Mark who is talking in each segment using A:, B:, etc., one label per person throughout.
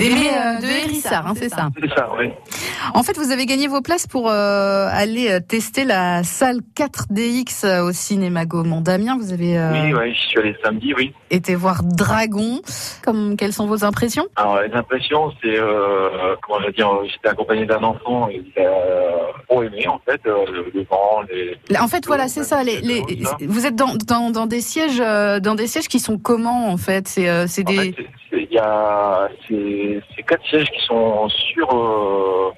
A: Aimé euh, de Hérissard, hein, c'est ça.
B: C'est ça, oui.
A: En fait, vous avez gagné vos places pour euh, aller euh, tester la salle 4DX euh, au cinéma Gaumont. Damien, vous avez euh,
B: Oui, oui, je suis allé samedi, oui.
A: été voir Dragon. Comme, quelles sont vos impressions?
B: Alors, les impressions, c'est, euh, comment je veux dire, j'étais accompagné d'un enfant et il a trop aimé, en fait, euh, le, vent, les...
A: En fait, voilà, c'est ça. Les, les, vous êtes dans, dans, dans des sièges, euh, dans des sièges qui sont comment en fait C'est euh, c'est
B: En
A: des.
B: fait, y a c'est quatre sièges qui sont sur euh,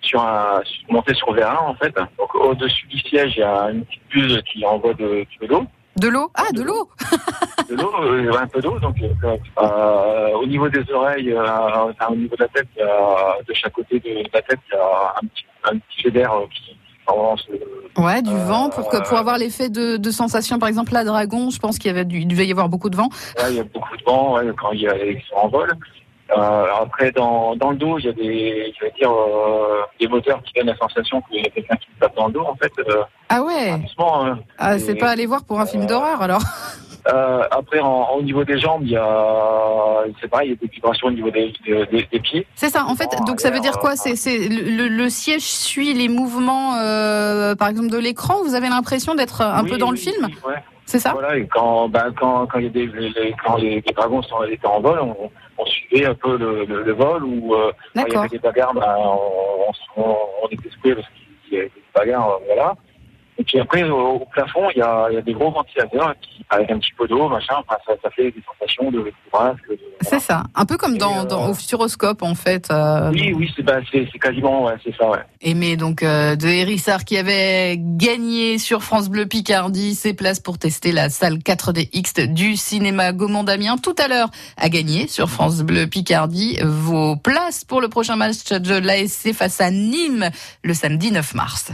B: sur un montés sur V1 en fait. Donc au-dessus du siège, il y a une petite bulle qui envoie de, de l'eau,
A: De l'eau? Ah, de l'eau
B: de l'eau, euh, un peu d'eau. Donc euh, euh, au niveau des oreilles, euh, enfin, au niveau de la tête, de chaque côté de la tête, il y a un petit un petit jet d'air qui
A: Ouais, du
B: Euh,
A: vent pour que pour avoir l'effet de, de sensation. Par exemple, la Dragon, je pense qu'il y avait du, il devait y avoir beaucoup de vent.
B: Là, il y a beaucoup de vent ouais, quand il y a ils sont en vol. Euh, après, dans, dans le dos, il y a des, je vais dire, euh, des moteurs qui donnent la sensation qu'il y a quelqu'un qui se tape dans le dos, en fait. Euh,
A: Ah ouais.
B: doucement, hein.
A: Ah, c'est pas aller voir pour un film d'horreur alors.
B: Euh, après, en, au niveau des jambes, il y a, c'est pareil, il y a des vibrations au niveau des, des, des- des pieds.
A: C'est ça. En fait,
B: Oh,
A: donc ça veut dire quoi? C'est c'est le, le- siège suit les mouvements, euh, par exemple, de l'écran? Vous avez l'impression d'être un
B: Oui,
A: peu dans le film,
B: oui, ouais.
A: c'est ça?
B: Voilà, et quand, ben, quand, quand il y a des, les, quand les, les dragons sont, étaient en vol, on, on suivait un peu le, le, le vol ou euh, quand il y avait des bagarres, ben, on, on, on était secoués parce qu'il y avait des bagarres, voilà. Et puis après, au, au plafond, il y a, il y a des gros ventilateurs qui, avec un petit peu d'eau, machin, enfin, ça, ça fait des sensations de de-
A: C'est ça. Un peu comme dans,
B: Et, euh,
A: dans au Futuroscope en fait. euh,
B: Oui, oui, c'est c'est c'est quasiment, ouais, c'est ça, ouais.
A: Aimé donc euh, de Hérissard qui avait gagné sur France Bleu Picardie ses places pour tester la salle 4DX du cinéma Gaumont Damien. Tout à l'heure a gagné sur France Bleu Picardie vos places pour le prochain match de l'ASC face à Nîmes le samedi 9 mars.